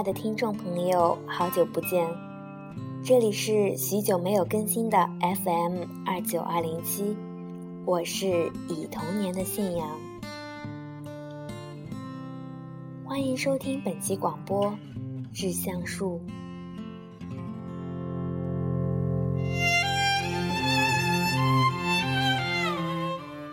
爱的听众朋友，好久不见！这里是许久没有更新的 FM 二九二零七，我是以童年的信仰，欢迎收听本期广播《致橡树》。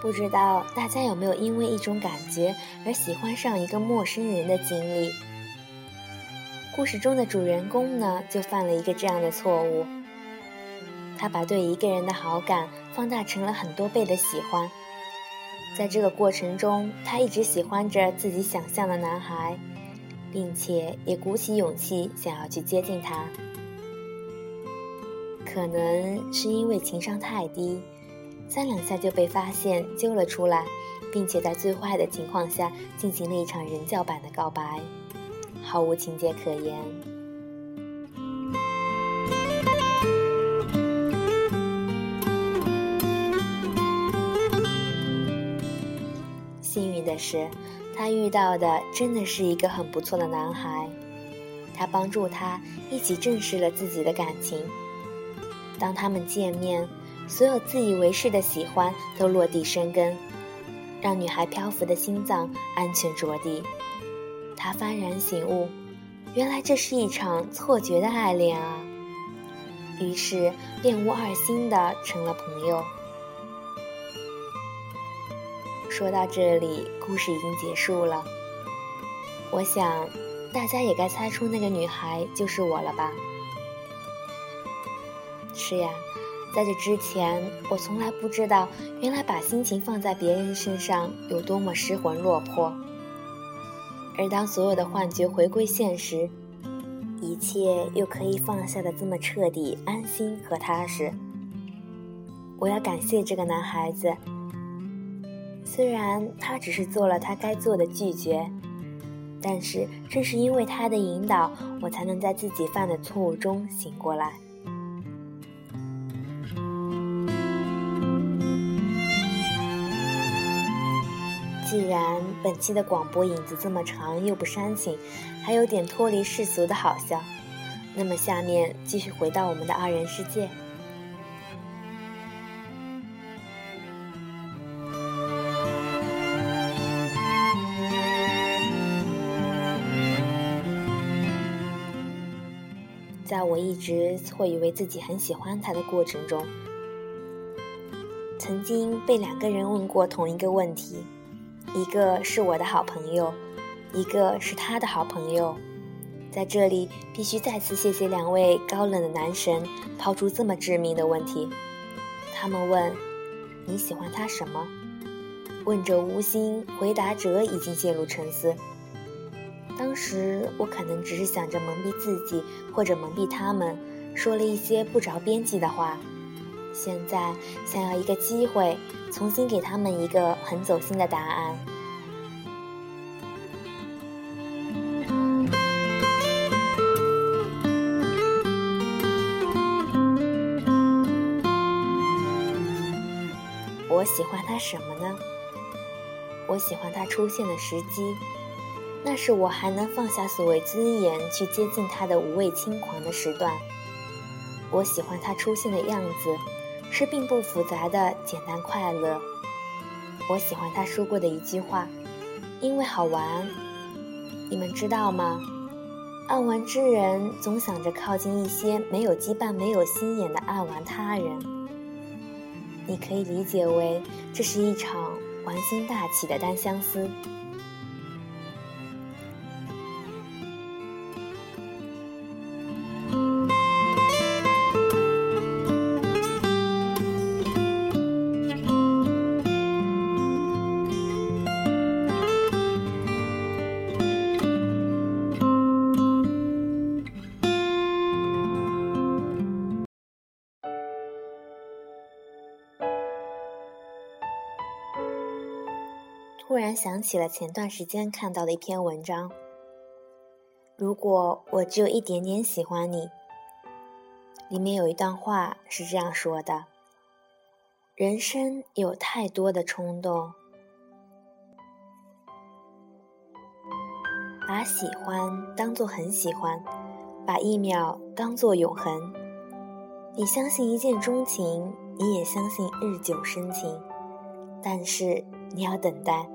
不知道大家有没有因为一种感觉而喜欢上一个陌生人的经历？故事中的主人公呢，就犯了一个这样的错误。他把对一个人的好感放大成了很多倍的喜欢。在这个过程中，他一直喜欢着自己想象的男孩，并且也鼓起勇气想要去接近他。可能是因为情商太低。三两下就被发现揪了出来，并且在最坏的情况下进行了一场人教版的告白，毫无情节可言。幸运的是，他遇到的真的是一个很不错的男孩，他帮助他一起正视了自己的感情。当他们见面。所有自以为是的喜欢都落地生根，让女孩漂浮的心脏安全着地。他幡然醒悟，原来这是一场错觉的爱恋啊！于是便无二心的成了朋友。说到这里，故事已经结束了。我想，大家也该猜出那个女孩就是我了吧？是呀。在这之前，我从来不知道，原来把心情放在别人身上有多么失魂落魄。而当所有的幻觉回归现实，一切又可以放下的这么彻底、安心和踏实。我要感谢这个男孩子，虽然他只是做了他该做的拒绝，但是正是因为他的引导，我才能在自己犯的错误中醒过来。既然本期的广播影子这么长又不煽情，还有点脱离世俗的好笑，那么下面继续回到我们的二人世界。在我一直错以为自己很喜欢他的过程中，曾经被两个人问过同一个问题。一个是我的好朋友，一个是他的好朋友，在这里必须再次谢谢两位高冷的男神抛出这么致命的问题。他们问：“你喜欢他什么？”问者无心，回答者已经陷入沉思。当时我可能只是想着蒙蔽自己，或者蒙蔽他们，说了一些不着边际的话。现在想要一个机会，重新给他们一个很走心的答案。我喜欢他什么呢？我喜欢他出现的时机，那是我还能放下所谓尊严去接近他的无畏轻狂的时段。我喜欢他出现的样子。是并不复杂的简单快乐。我喜欢他说过的一句话，因为好玩。你们知道吗？爱玩之人总想着靠近一些没有羁绊、没有心眼的爱玩他人。你可以理解为这是一场玩心大起的单相思。然想起了前段时间看到的一篇文章。如果我只有一点点喜欢你，里面有一段话是这样说的：人生有太多的冲动，把喜欢当作很喜欢，把一秒当作永恒。你相信一见钟情，你也相信日久生情，但是你要等待，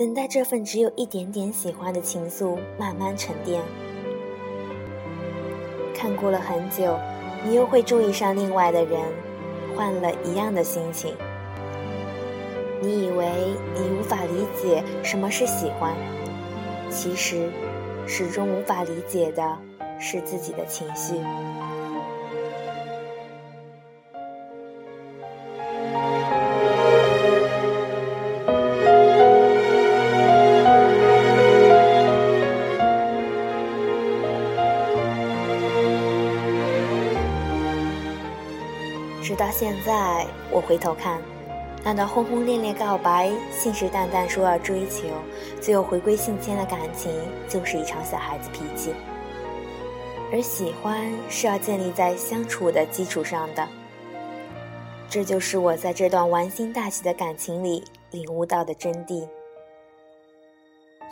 等待这份只有一点点喜欢的情愫慢慢沉淀。看过了很久，你又会注意上另外的人，换了一样的心情。你以为你无法理解什么是喜欢，其实，始终无法理解的是自己的情绪。到现在，我回头看。那段轰轰烈烈告白、信誓旦旦说要追求，最后回归信签的感情，就是一场小孩子脾气。而喜欢是要建立在相处的基础上的，这就是我在这段玩心大喜的感情里领悟到的真谛。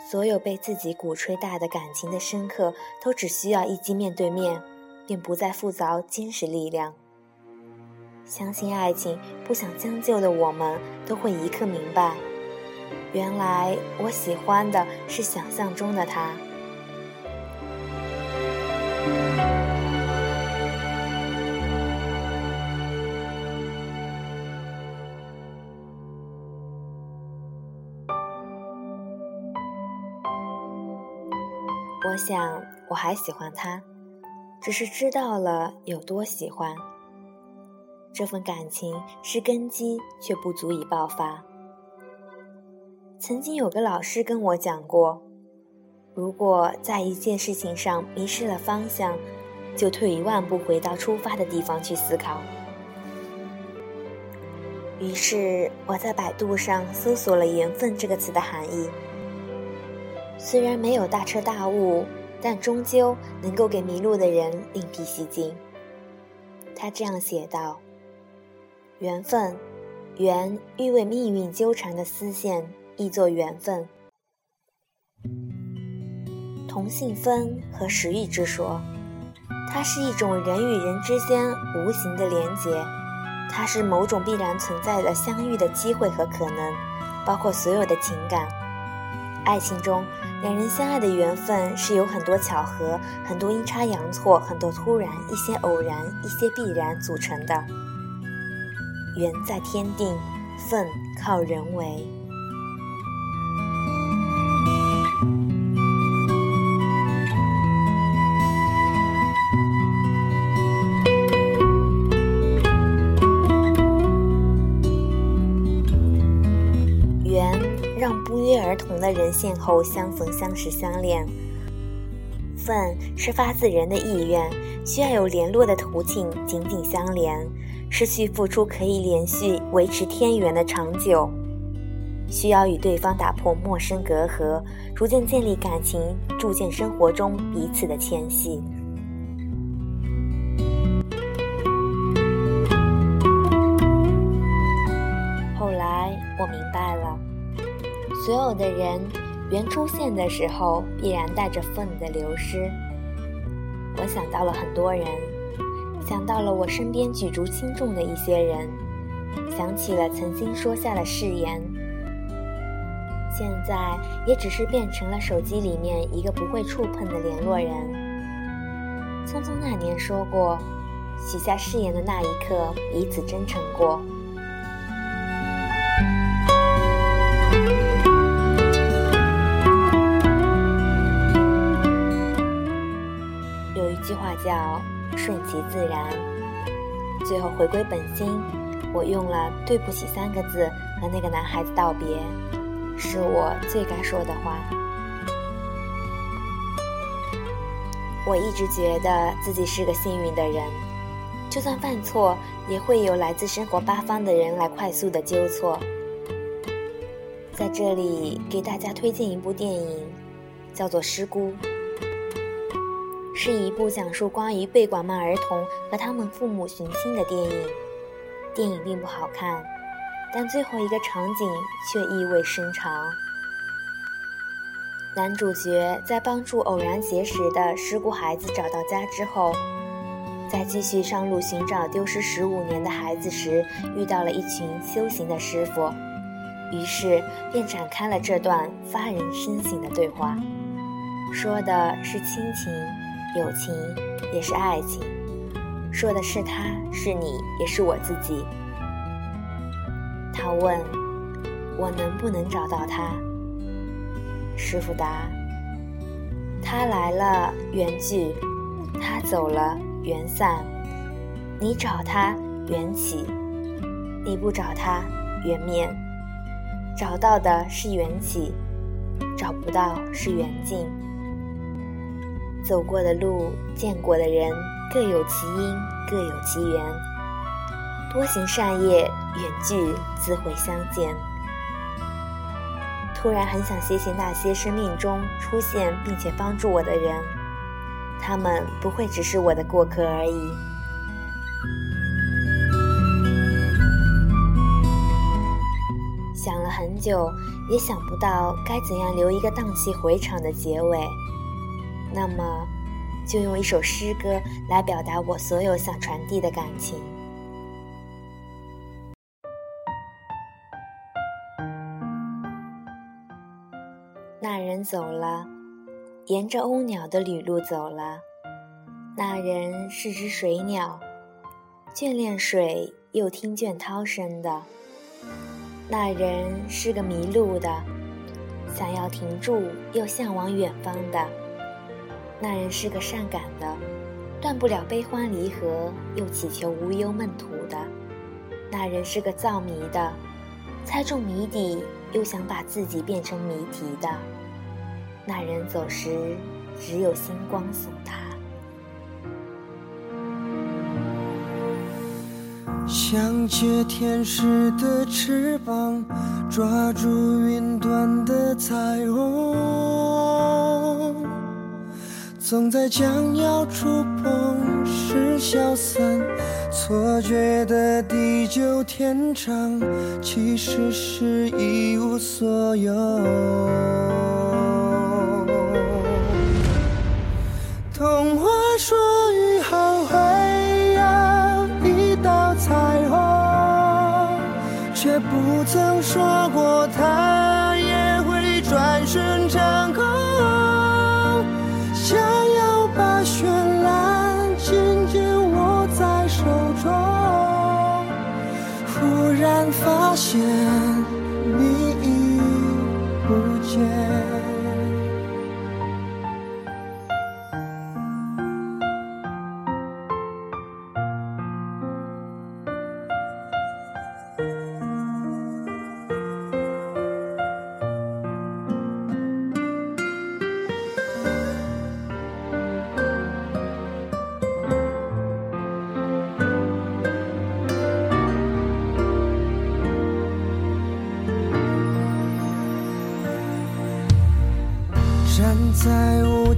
所有被自己鼓吹大的感情的深刻，都只需要一击面对面，便不再复杂坚实力量。相信爱情，不想将就的我们，都会一刻明白，原来我喜欢的是想象中的他。我想我还喜欢他，只是知道了有多喜欢。这份感情是根基，却不足以爆发。曾经有个老师跟我讲过，如果在一件事情上迷失了方向，就退一万步回到出发的地方去思考。于是我在百度上搜索了“缘分”这个词的含义。虽然没有大彻大悟，但终究能够给迷路的人另辟蹊径。他这样写道。缘分，缘欲为命运纠缠的丝线，亦作缘分。同性分和时域之说，它是一种人与人之间无形的连结，它是某种必然存在的相遇的机会和可能，包括所有的情感。爱情中，两人相爱的缘分是有很多巧合、很多阴差阳错、很多突然、一些偶然、一些必然组成的。缘在天定，份靠人为。缘让不约而同的人邂逅、相逢、相识、相恋。份是发自人的意愿，需要有联络的途径，紧紧相连。失去付出可以连续维持天缘的长久，需要与对方打破陌生隔阂，逐渐建立感情，逐渐生活中彼此的牵系。后来我明白了，所有的人缘出现的时候，必然带着份的流失。我想到了很多人。想到了我身边举足轻重的一些人，想起了曾经说下的誓言，现在也只是变成了手机里面一个不会触碰的联络人。匆匆那年说过，许下誓言的那一刻，彼此真诚过。有一句话叫。顺其自然，最后回归本心。我用了“对不起”三个字和那个男孩子道别，是我最该说的话。我一直觉得自己是个幸运的人，就算犯错，也会有来自生活八方的人来快速的纠错。在这里给大家推荐一部电影，叫做《失孤》。是一部讲述关于被拐卖儿童和他们父母寻亲的电影。电影并不好看，但最后一个场景却意味深长。男主角在帮助偶然结识的失孤孩子找到家之后，在继续上路寻找丢失十五年的孩子时，遇到了一群修行的师傅，于是便展开了这段发人深省的对话，说的是亲情、友情，也是爱情，说的是他是你，也是我自己。他问我能不能找到他。师傅答：“他来了，缘聚；他走了，缘散。你找他，缘起；你不找他，缘灭。找到的是缘起，找不到是缘尽。走过的路，见过的人，各有其因，各有其缘。多行善业，缘聚自会相见。”突然很想谢谢那些生命中出现并且帮助我的人，他们不会只是我的过客而已。想了很久，也想不到该怎样留一个荡气回肠的结尾，那么，就用一首诗歌来表达我所有想传递的感情。那人走了，沿着鸥鸟的旅路走了。那人是只水鸟，眷恋水又听倦涛声的。那人是个迷路的，想要停住又向往远方的。那人是个善感的，断不了悲欢离合又祈求无忧梦途的。那人是个造谜的，猜中谜底。又想把自己变成谜题的那人走时，只有星光送他。想借天使的翅膀，抓住云端的彩虹，总在将要触碰时消散。错觉的地久天长，其实是一无所有。童话说雨后会有一道彩虹，却不曾说过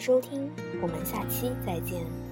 收听，我们下期再见。